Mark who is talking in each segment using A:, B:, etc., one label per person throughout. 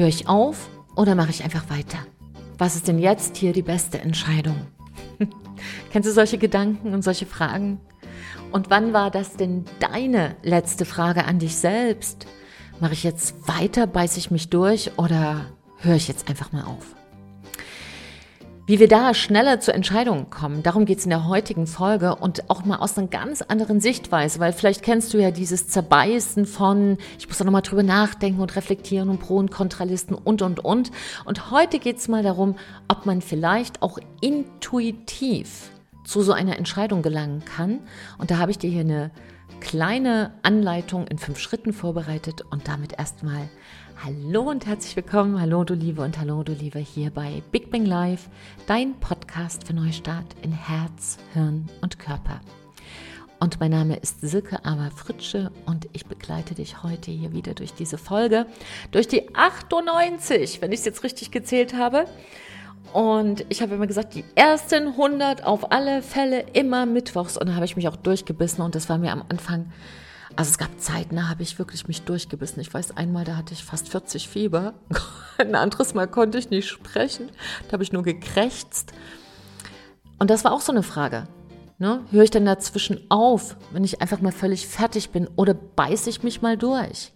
A: Höre ich auf oder mache ich einfach weiter? Was ist denn jetzt hier die beste Entscheidung? Kennst du solche Gedanken und solche Fragen? Und wann war das denn deine letzte Frage an dich selbst? Mache ich jetzt weiter, beiße ich mich durch oder höre ich jetzt einfach mal auf? Wie wir da schneller zu Entscheidungen kommen, darum geht es in der heutigen Folge und auch mal aus einer ganz anderen Sichtweise, weil vielleicht kennst du ja dieses Zerbeißen von, ich muss da nochmal drüber nachdenken und reflektieren und Pro- und Kontralisten und, und, und. Und heute geht es mal darum, ob man vielleicht auch intuitiv zu so einer Entscheidung gelangen kann. Und da habe ich dir hier eine kleine Anleitung in fünf Schritten vorbereitet und damit erstmal Hallo und herzlich willkommen, hallo du Liebe und hallo du Liebe hier bei Big Bang Live, dein Podcast für Neustart in Herz, Hirn und Körper. Und mein Name ist Silke Aber Fritsche und ich begleite dich heute hier wieder durch diese Folge, durch die 98, wenn ich es jetzt richtig gezählt habe. Und ich habe immer gesagt, die ersten 100 auf alle Fälle immer mittwochs. Und da habe ich mich auch durchgebissen und das war mir am Anfang also es gab Zeiten, da habe ich wirklich mich durchgebissen. Ich weiß, einmal, da hatte ich fast 40 Fieber. Ein anderes Mal konnte ich nicht sprechen. Da habe ich nur gekrächzt. Und das war auch so eine Frage. Ne? Höre ich denn dazwischen auf, wenn ich einfach mal völlig fertig bin oder beiße ich mich mal durch?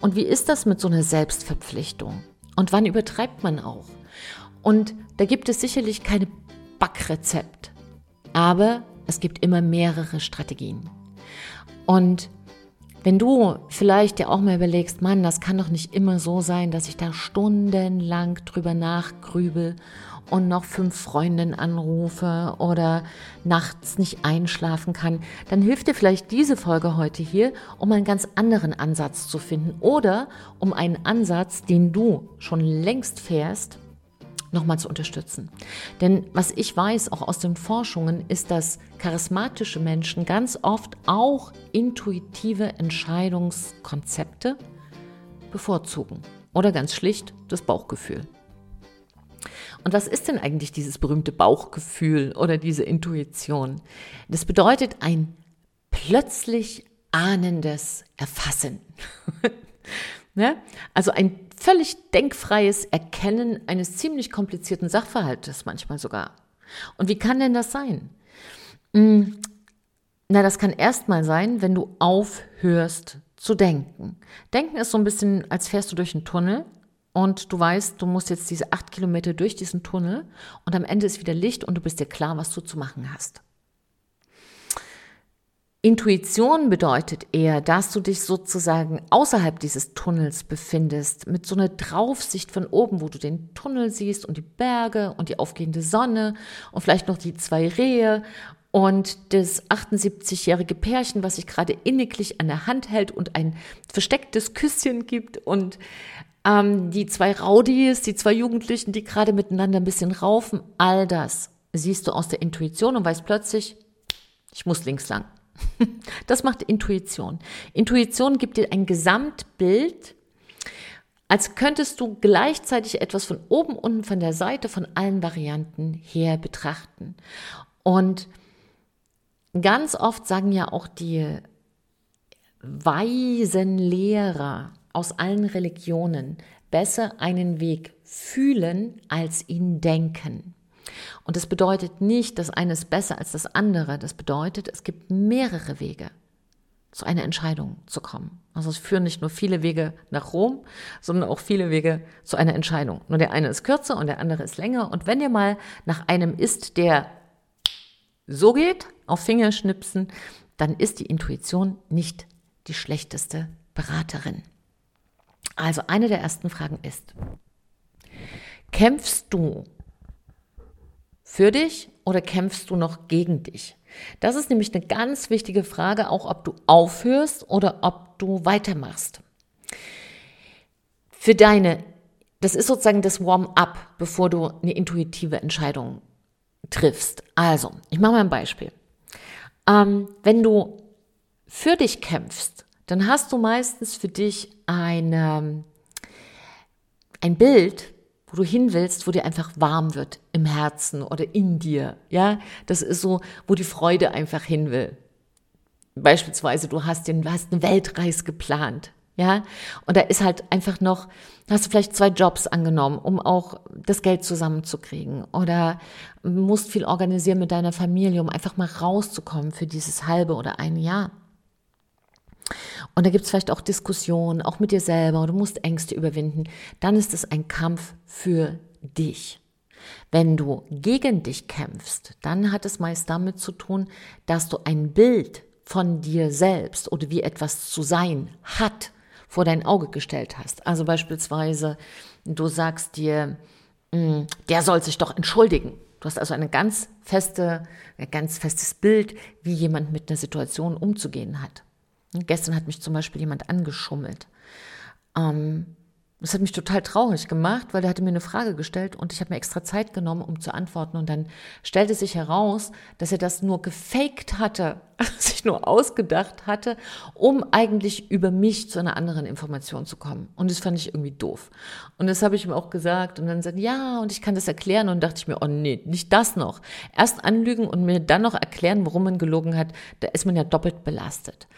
A: Und wie ist das mit so einer Selbstverpflichtung? Und wann übertreibt man auch? Und da gibt es sicherlich keine Backrezept, aber es gibt immer mehrere Strategien. Und wenn du vielleicht dir auch mal überlegst, Mann, das kann doch nicht immer so sein, dass ich da stundenlang drüber nachgrübel und noch fünf Freundinnen anrufe oder nachts nicht einschlafen kann, dann hilft dir vielleicht diese Folge heute hier, um einen ganz anderen Ansatz zu finden oder um einen Ansatz, den du schon längst fährst, nochmal zu unterstützen. Denn was ich weiß, auch aus den Forschungen, ist, dass charismatische Menschen ganz oft auch intuitive Entscheidungskonzepte bevorzugen. Oder ganz schlicht das Bauchgefühl. Und was ist denn eigentlich dieses berühmte Bauchgefühl oder diese Intuition? Das bedeutet ein plötzlich ahnendes Erfassen. ne? Also ein völlig denkfreies Erkennen eines ziemlich komplizierten Sachverhaltes manchmal sogar. Und wie kann denn das sein? Hm, na, das kann erstmal sein, wenn du aufhörst zu denken. Denken ist so ein bisschen, als fährst du durch einen Tunnel und du weißt, du musst jetzt diese acht Kilometer durch diesen Tunnel und am Ende ist wieder Licht und du bist dir klar, was du zu machen hast. Intuition bedeutet eher, dass du dich sozusagen außerhalb dieses Tunnels befindest, mit so einer Draufsicht von oben, wo du den Tunnel siehst und die Berge und die aufgehende Sonne und vielleicht noch die zwei Rehe und das 78-jährige Pärchen, was sich gerade inniglich an der Hand hält und ein verstecktes Küsschen gibt und ähm, die zwei Raudis, die zwei Jugendlichen, die gerade miteinander ein bisschen raufen, all das siehst du aus der Intuition und weißt plötzlich, ich muss links lang. Das macht Intuition. Intuition gibt dir ein Gesamtbild, als könntest du gleichzeitig etwas von oben, unten, von der Seite, von allen Varianten her betrachten. Und ganz oft sagen ja auch die weisen Lehrer aus allen Religionen, besser einen Weg fühlen als ihn denken. Und das bedeutet nicht, dass eines besser als das andere. Das bedeutet, es gibt mehrere Wege, zu einer Entscheidung zu kommen. Also es führen nicht nur viele Wege nach Rom, sondern auch viele Wege zu einer Entscheidung. Nur der eine ist kürzer und der andere ist länger. Und wenn ihr mal nach einem ist, der so geht, auf Fingerschnipsen, dann ist die Intuition nicht die schlechteste Beraterin. Also eine der ersten Fragen ist, kämpfst du für dich oder kämpfst du noch gegen dich? Das ist nämlich eine ganz wichtige Frage, auch ob du aufhörst oder ob du weitermachst. Für deine, das ist sozusagen das Warm-up, bevor du eine intuitive Entscheidung triffst. Also, ich mache mal ein Beispiel. Ähm, wenn du für dich kämpfst, dann hast du meistens für dich eine, ein Bild, wo du hin willst, wo dir einfach warm wird im Herzen oder in dir. Ja, das ist so, wo die Freude einfach hin will. Beispielsweise, du hast, den, hast eine Weltreise geplant. Ja, und da ist halt einfach noch, hast du vielleicht zwei Jobs angenommen, um auch das Geld zusammenzukriegen oder musst viel organisieren mit deiner Familie, um einfach mal rauszukommen für dieses halbe oder ein Jahr. Und da gibt es vielleicht auch Diskussionen, auch mit dir selber, du musst Ängste überwinden. Dann ist es ein Kampf für dich. Wenn du gegen dich kämpfst, dann hat es meist damit zu tun, dass du ein Bild von dir selbst oder wie etwas zu sein hat, vor dein Auge gestellt hast. Also beispielsweise, du sagst dir, hm, der soll sich doch entschuldigen. Du hast also eine ganz feste, ein ganz festes Bild, wie jemand mit einer Situation umzugehen hat. Gestern hat mich zum Beispiel jemand angeschummelt. Ähm, das hat mich total traurig gemacht, weil er hatte mir eine Frage gestellt und ich habe mir extra Zeit genommen, um zu antworten. Und dann stellte sich heraus, dass er das nur gefaked hatte, sich nur ausgedacht hatte, um eigentlich über mich zu einer anderen Information zu kommen. Und das fand ich irgendwie doof. Und das habe ich ihm auch gesagt. Und dann sagt, ja, und ich kann das erklären. Und dachte ich mir, oh nee, nicht das noch. Erst anlügen und mir dann noch erklären, warum man gelogen hat, da ist man ja doppelt belastet.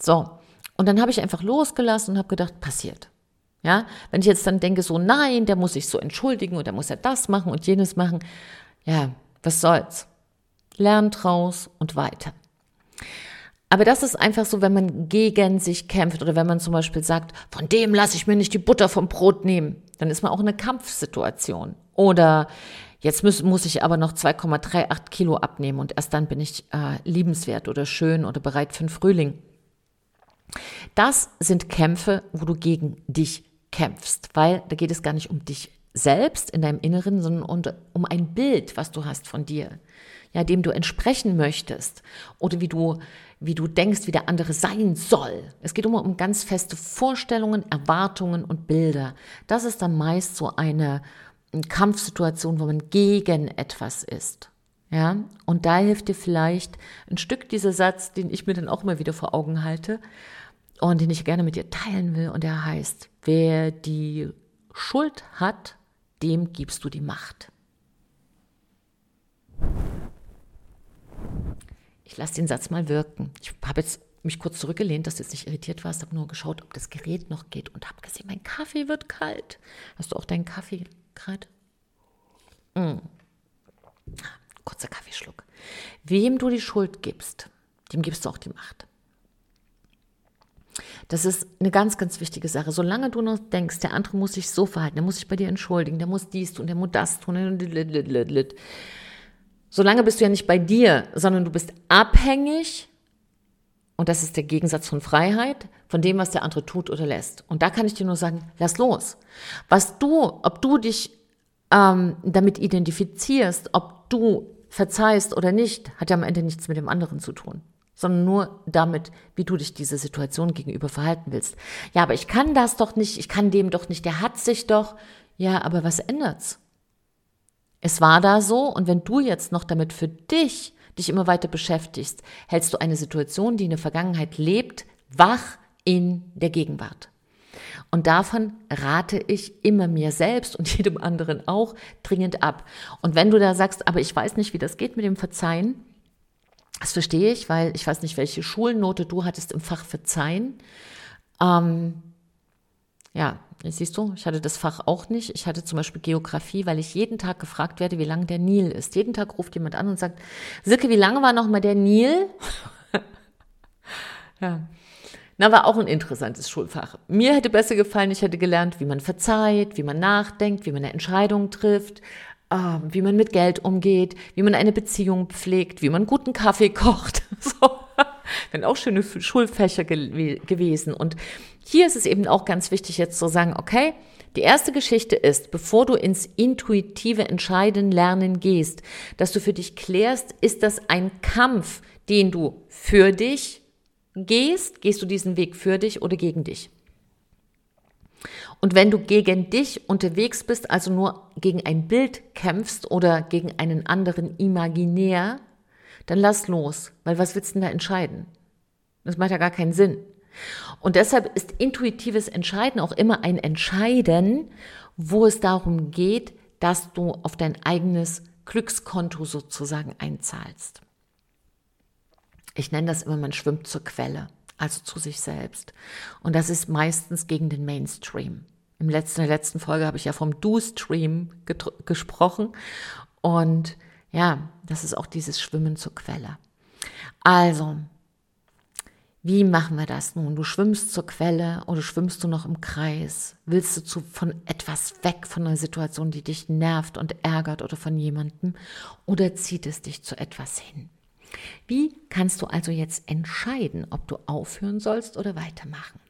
A: So. Und dann habe ich einfach losgelassen und habe gedacht, passiert. Ja, wenn ich jetzt dann denke, so nein, der muss sich so entschuldigen und der muss ja das machen und jenes machen, ja, was soll's? Lernt raus und weiter. Aber das ist einfach so, wenn man gegen sich kämpft oder wenn man zum Beispiel sagt, von dem lasse ich mir nicht die Butter vom Brot nehmen, dann ist man auch in einer Kampfsituation. Oder jetzt muss, muss ich aber noch 2,38 Kilo abnehmen und erst dann bin ich äh, liebenswert oder schön oder bereit für den Frühling. Das sind Kämpfe, wo du gegen dich kämpfst, weil da geht es gar nicht um dich selbst in deinem Inneren, sondern um ein Bild, was du hast von dir, ja, dem du entsprechen möchtest oder wie du, wie du denkst, wie der andere sein soll. Es geht immer um ganz feste Vorstellungen, Erwartungen und Bilder. Das ist dann meist so eine Kampfsituation, wo man gegen etwas ist. Ja, und da hilft dir vielleicht ein Stück dieser Satz, den ich mir dann auch immer wieder vor Augen halte und den ich gerne mit dir teilen will. Und der heißt, Wer die Schuld hat, dem gibst du die Macht. Ich lasse den Satz mal wirken. Ich habe jetzt mich kurz zurückgelehnt, dass du jetzt nicht irritiert warst, habe nur geschaut, ob das Gerät noch geht und habe gesehen, mein Kaffee wird kalt. Hast du auch deinen Kaffee gerade? Mm. Kurzer Kaffeeschluck. Wem du die Schuld gibst, dem gibst du auch die Macht. Das ist eine ganz, ganz wichtige Sache. Solange du noch denkst, der andere muss sich so verhalten, der muss sich bei dir entschuldigen, der muss dies tun, der muss das tun. Solange bist du ja nicht bei dir, sondern du bist abhängig, und das ist der Gegensatz von Freiheit, von dem, was der andere tut oder lässt. Und da kann ich dir nur sagen, lass los. Was du, ob du dich ähm, damit identifizierst, ob du verzeihst oder nicht, hat ja am Ende nichts mit dem anderen zu tun sondern nur damit, wie du dich dieser Situation gegenüber verhalten willst. Ja, aber ich kann das doch nicht, ich kann dem doch nicht, der hat sich doch. Ja, aber was ändert's? Es war da so und wenn du jetzt noch damit für dich dich immer weiter beschäftigst, hältst du eine Situation, die in der Vergangenheit lebt, wach in der Gegenwart. Und davon rate ich immer mir selbst und jedem anderen auch dringend ab. Und wenn du da sagst, aber ich weiß nicht, wie das geht mit dem Verzeihen, das verstehe ich, weil ich weiß nicht, welche Schulnote du hattest im Fach Verzeihen. Ähm, ja, siehst du, ich hatte das Fach auch nicht. Ich hatte zum Beispiel Geografie, weil ich jeden Tag gefragt werde, wie lang der Nil ist. Jeden Tag ruft jemand an und sagt, Silke, wie lange war noch mal der Nil? ja. Na, war auch ein interessantes Schulfach. Mir hätte besser gefallen, ich hätte gelernt, wie man verzeiht, wie man nachdenkt, wie man eine Entscheidung trifft, wie man mit Geld umgeht, wie man eine Beziehung pflegt, wie man guten Kaffee kocht. So. Sind auch schöne Schulfächer ge gewesen. Und hier ist es eben auch ganz wichtig, jetzt zu sagen, okay, die erste Geschichte ist, bevor du ins intuitive Entscheiden lernen gehst, dass du für dich klärst, ist das ein Kampf, den du für dich gehst? Gehst du diesen Weg für dich oder gegen dich? Und wenn du gegen dich unterwegs bist, also nur gegen ein Bild kämpfst oder gegen einen anderen imaginär, dann lass los, weil was willst du denn da entscheiden? Das macht ja gar keinen Sinn. Und deshalb ist intuitives Entscheiden auch immer ein Entscheiden, wo es darum geht, dass du auf dein eigenes Glückskonto sozusagen einzahlst. Ich nenne das immer, man schwimmt zur Quelle. Also zu sich selbst. Und das ist meistens gegen den Mainstream. Im letzten, in der letzten Folge habe ich ja vom Do-Stream gesprochen. Und ja, das ist auch dieses Schwimmen zur Quelle. Also, wie machen wir das nun? Du schwimmst zur Quelle oder schwimmst du noch im Kreis? Willst du zu, von etwas weg, von einer Situation, die dich nervt und ärgert oder von jemandem? Oder zieht es dich zu etwas hin? Wie kannst du also jetzt entscheiden, ob du aufhören sollst oder weitermachen?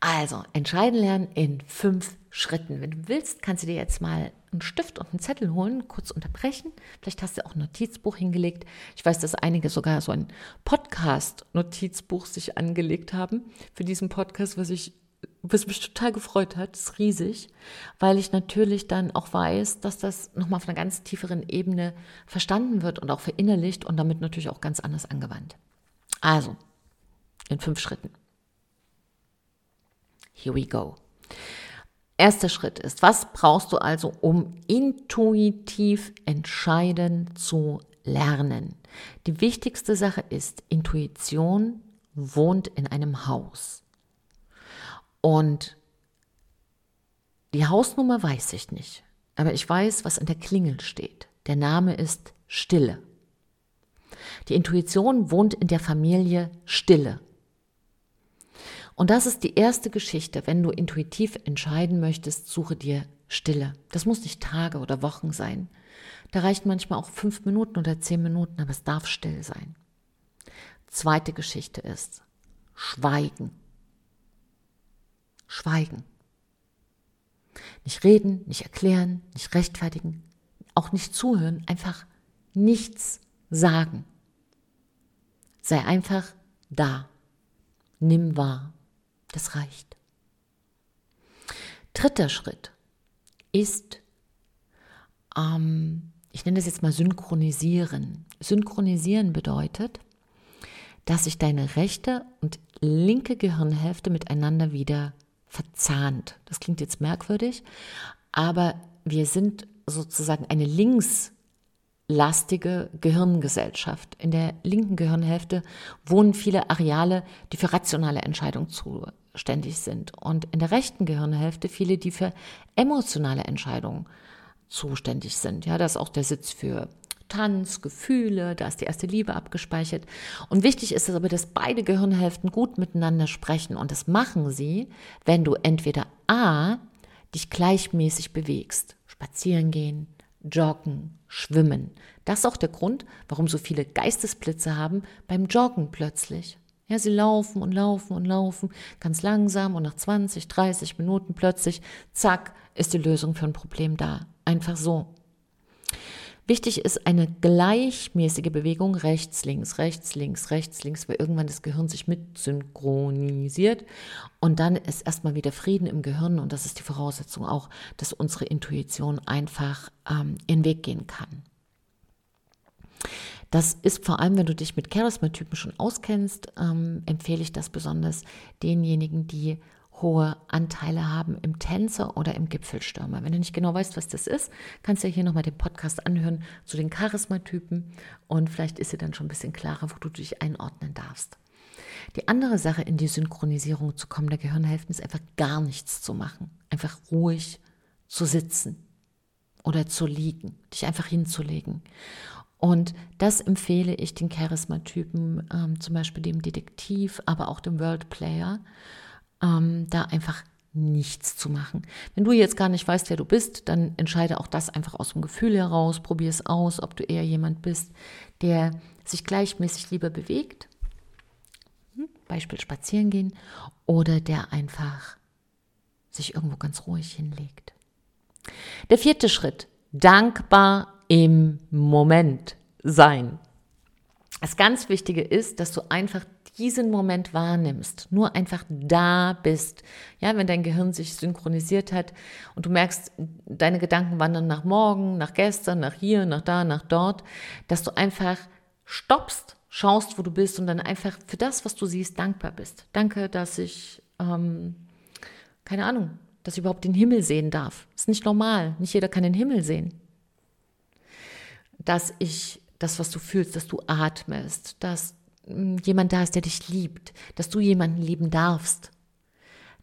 A: Also, entscheiden lernen in fünf Schritten. Wenn du willst, kannst du dir jetzt mal einen Stift und einen Zettel holen, kurz unterbrechen. Vielleicht hast du auch ein Notizbuch hingelegt. Ich weiß, dass einige sogar so ein Podcast-Notizbuch sich angelegt haben für diesen Podcast, was ich was mich total gefreut hat, ist riesig, weil ich natürlich dann auch weiß, dass das nochmal auf einer ganz tieferen Ebene verstanden wird und auch verinnerlicht und damit natürlich auch ganz anders angewandt. Also, in fünf Schritten. Here we go. Erster Schritt ist, was brauchst du also, um intuitiv entscheiden zu lernen? Die wichtigste Sache ist, Intuition wohnt in einem Haus. Und die Hausnummer weiß ich nicht, aber ich weiß, was an der Klingel steht. Der Name ist Stille. Die Intuition wohnt in der Familie Stille. Und das ist die erste Geschichte. Wenn du intuitiv entscheiden möchtest, suche dir Stille. Das muss nicht Tage oder Wochen sein. Da reicht manchmal auch fünf Minuten oder zehn Minuten, aber es darf still sein. Zweite Geschichte ist Schweigen. Schweigen. Nicht reden, nicht erklären, nicht rechtfertigen, auch nicht zuhören, einfach nichts sagen. Sei einfach da. Nimm wahr. Das reicht. Dritter Schritt ist, ähm, ich nenne das jetzt mal synchronisieren. Synchronisieren bedeutet, dass sich deine rechte und linke Gehirnhälfte miteinander wieder verzahnt. Das klingt jetzt merkwürdig, aber wir sind sozusagen eine linkslastige Gehirngesellschaft. In der linken Gehirnhälfte wohnen viele Areale, die für rationale Entscheidungen zu, zuständig sind und in der rechten Gehirnhälfte viele, die für emotionale Entscheidungen zuständig sind. Ja, da ist auch der Sitz für Tanz, Gefühle, da ist die erste Liebe abgespeichert. Und wichtig ist es aber, dass beide Gehirnhälften gut miteinander sprechen. Und das machen sie, wenn du entweder A, dich gleichmäßig bewegst, spazieren gehen, joggen, schwimmen. Das ist auch der Grund, warum so viele Geistesblitze haben beim Joggen plötzlich. Ja, sie laufen und laufen und laufen ganz langsam und nach 20, 30 Minuten plötzlich, zack, ist die Lösung für ein Problem da. Einfach so. Wichtig ist eine gleichmäßige Bewegung rechts, links, rechts, links, rechts, links, weil irgendwann das Gehirn sich mit synchronisiert und dann ist erstmal wieder Frieden im Gehirn und das ist die Voraussetzung auch, dass unsere Intuition einfach ähm, ihren Weg gehen kann. Das ist vor allem, wenn du dich mit Charisma-Typen schon auskennst, ähm, empfehle ich das besonders denjenigen, die hohe Anteile haben im Tänzer oder im Gipfelstürmer. Wenn du nicht genau weißt, was das ist, kannst du hier nochmal den Podcast anhören zu den Charismatypen und vielleicht ist dir dann schon ein bisschen klarer, wo du dich einordnen darfst. Die andere Sache, in die Synchronisierung zu kommen der Gehirnhälften, ist einfach gar nichts zu machen. Einfach ruhig zu sitzen oder zu liegen, dich einfach hinzulegen. Und das empfehle ich den Charismatypen, ähm, zum Beispiel dem Detektiv, aber auch dem World Player, ähm, da einfach nichts zu machen. Wenn du jetzt gar nicht weißt, wer du bist, dann entscheide auch das einfach aus dem Gefühl heraus, probier es aus, ob du eher jemand bist, der sich gleichmäßig lieber bewegt, hm, Beispiel spazieren gehen, oder der einfach sich irgendwo ganz ruhig hinlegt. Der vierte Schritt, dankbar im Moment sein. Das ganz Wichtige ist, dass du einfach diesen Moment wahrnimmst, nur einfach da bist. Ja, wenn dein Gehirn sich synchronisiert hat und du merkst, deine Gedanken wandern nach morgen, nach gestern, nach hier, nach da, nach dort, dass du einfach stoppst, schaust, wo du bist und dann einfach für das, was du siehst, dankbar bist. Danke, dass ich, ähm, keine Ahnung, dass ich überhaupt den Himmel sehen darf. Ist nicht normal. Nicht jeder kann den Himmel sehen dass ich das, was du fühlst, dass du atmest, dass jemand da ist, der dich liebt, dass du jemanden lieben darfst,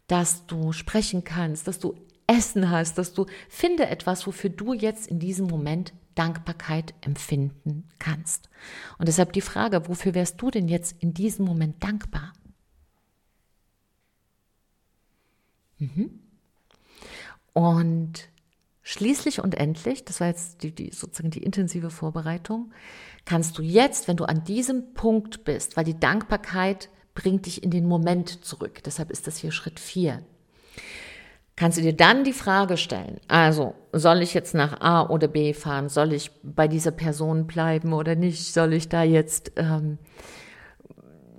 A: dass du sprechen kannst, dass du Essen hast, dass du finde etwas, wofür du jetzt in diesem Moment Dankbarkeit empfinden kannst. Und deshalb die Frage, wofür wärst du denn jetzt in diesem Moment dankbar? Mhm. Und schließlich und endlich, das war jetzt die, die, sozusagen die intensive Vorbereitung, kannst du jetzt, wenn du an diesem Punkt bist, weil die Dankbarkeit bringt dich in den Moment zurück, deshalb ist das hier Schritt 4, kannst du dir dann die Frage stellen, also soll ich jetzt nach A oder B fahren, soll ich bei dieser Person bleiben oder nicht, soll ich da jetzt ähm,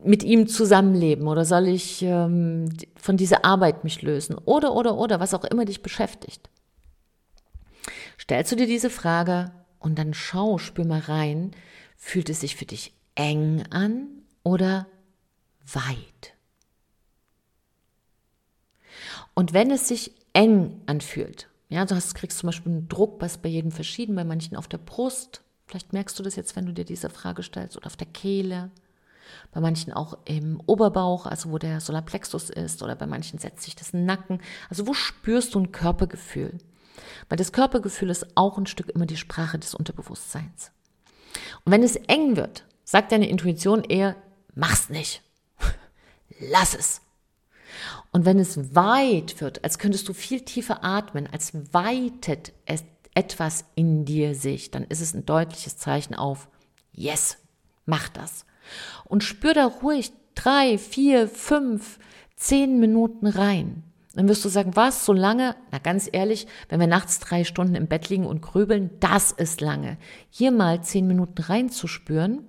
A: mit ihm zusammenleben oder soll ich ähm, von dieser Arbeit mich lösen oder oder oder was auch immer dich beschäftigt. Stellst du dir diese Frage und dann schau, spür mal rein, fühlt es sich für dich eng an oder weit? Und wenn es sich eng anfühlt, ja, du hast, kriegst zum Beispiel einen Druck, was bei jedem verschieden, bei manchen auf der Brust, vielleicht merkst du das jetzt, wenn du dir diese Frage stellst, oder auf der Kehle, bei manchen auch im Oberbauch, also wo der Solarplexus ist, oder bei manchen setzt sich das Nacken. Also wo spürst du ein Körpergefühl? Weil das Körpergefühl ist auch ein Stück immer die Sprache des Unterbewusstseins. Und wenn es eng wird, sagt deine Intuition eher, mach's nicht. Lass es. Und wenn es weit wird, als könntest du viel tiefer atmen, als weitet es etwas in dir sich, dann ist es ein deutliches Zeichen auf, yes, mach das. Und spür da ruhig drei, vier, fünf, zehn Minuten rein. Dann wirst du sagen, was, so lange? Na ganz ehrlich, wenn wir nachts drei Stunden im Bett liegen und grübeln, das ist lange. Hier mal zehn Minuten reinzuspüren,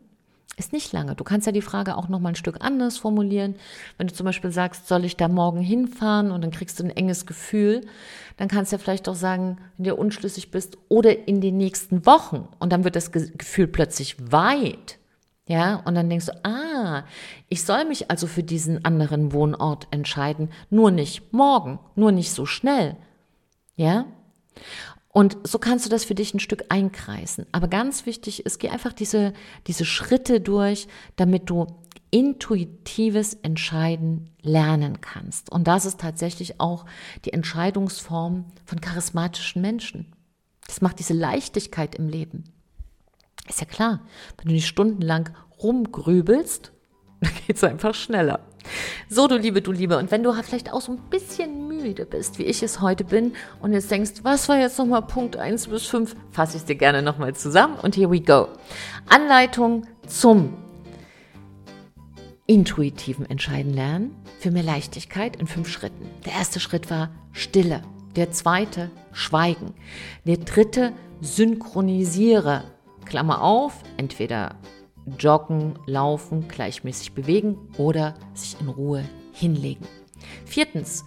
A: ist nicht lange. Du kannst ja die Frage auch noch mal ein Stück anders formulieren. Wenn du zum Beispiel sagst, soll ich da morgen hinfahren und dann kriegst du ein enges Gefühl, dann kannst du ja vielleicht auch sagen, wenn du unschlüssig bist, oder in den nächsten Wochen. Und dann wird das Gefühl plötzlich weit. Ja, und dann denkst du, ah, ich soll mich also für diesen anderen Wohnort entscheiden, nur nicht morgen, nur nicht so schnell. Ja? Und so kannst du das für dich ein Stück einkreisen. Aber ganz wichtig ist, geh einfach diese, diese Schritte durch, damit du intuitives Entscheiden lernen kannst. Und das ist tatsächlich auch die Entscheidungsform von charismatischen Menschen. Das macht diese Leichtigkeit im Leben. Ist ja klar, wenn du nicht stundenlang rumgrübelst, dann geht es einfach schneller. So, du Liebe, du Liebe. Und wenn du vielleicht auch so ein bisschen müde bist, wie ich es heute bin, und jetzt denkst, was war jetzt nochmal Punkt 1 bis 5, fasse ich dir gerne nochmal zusammen. Und here we go. Anleitung zum intuitiven Entscheiden lernen für mehr Leichtigkeit in fünf Schritten. Der erste Schritt war Stille. Der zweite Schweigen. Der dritte Synchronisiere Klammer auf, entweder joggen, laufen, gleichmäßig bewegen oder sich in Ruhe hinlegen. Viertens,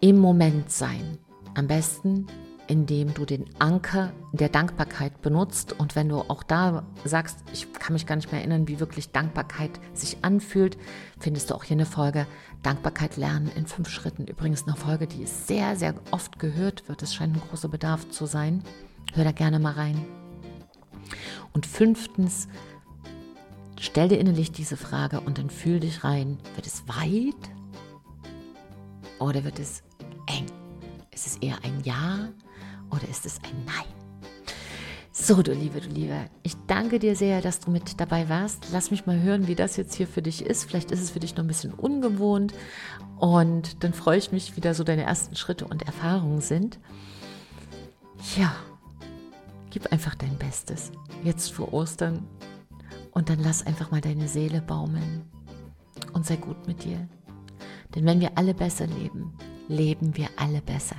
A: im Moment sein. Am besten, indem du den Anker der Dankbarkeit benutzt. Und wenn du auch da sagst, ich kann mich gar nicht mehr erinnern, wie wirklich Dankbarkeit sich anfühlt, findest du auch hier eine Folge Dankbarkeit lernen in fünf Schritten. Übrigens eine Folge, die sehr, sehr oft gehört wird. Es scheint ein großer Bedarf zu sein. Hör da gerne mal rein. Und fünftens, stell dir innerlich diese Frage und dann fühl dich rein. Wird es weit oder wird es eng? Ist es eher ein Ja oder ist es ein Nein? So, du Liebe, du Liebe, ich danke dir sehr, dass du mit dabei warst. Lass mich mal hören, wie das jetzt hier für dich ist. Vielleicht ist es für dich noch ein bisschen ungewohnt und dann freue ich mich, wie da so deine ersten Schritte und Erfahrungen sind. Ja, Gib einfach dein Bestes. Jetzt vor Ostern. Und dann lass einfach mal deine Seele baumeln. Und sei gut mit dir. Denn wenn wir alle besser leben, leben wir alle besser.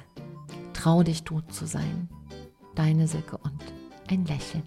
A: Trau dich, du zu sein. Deine Silke und ein Lächeln.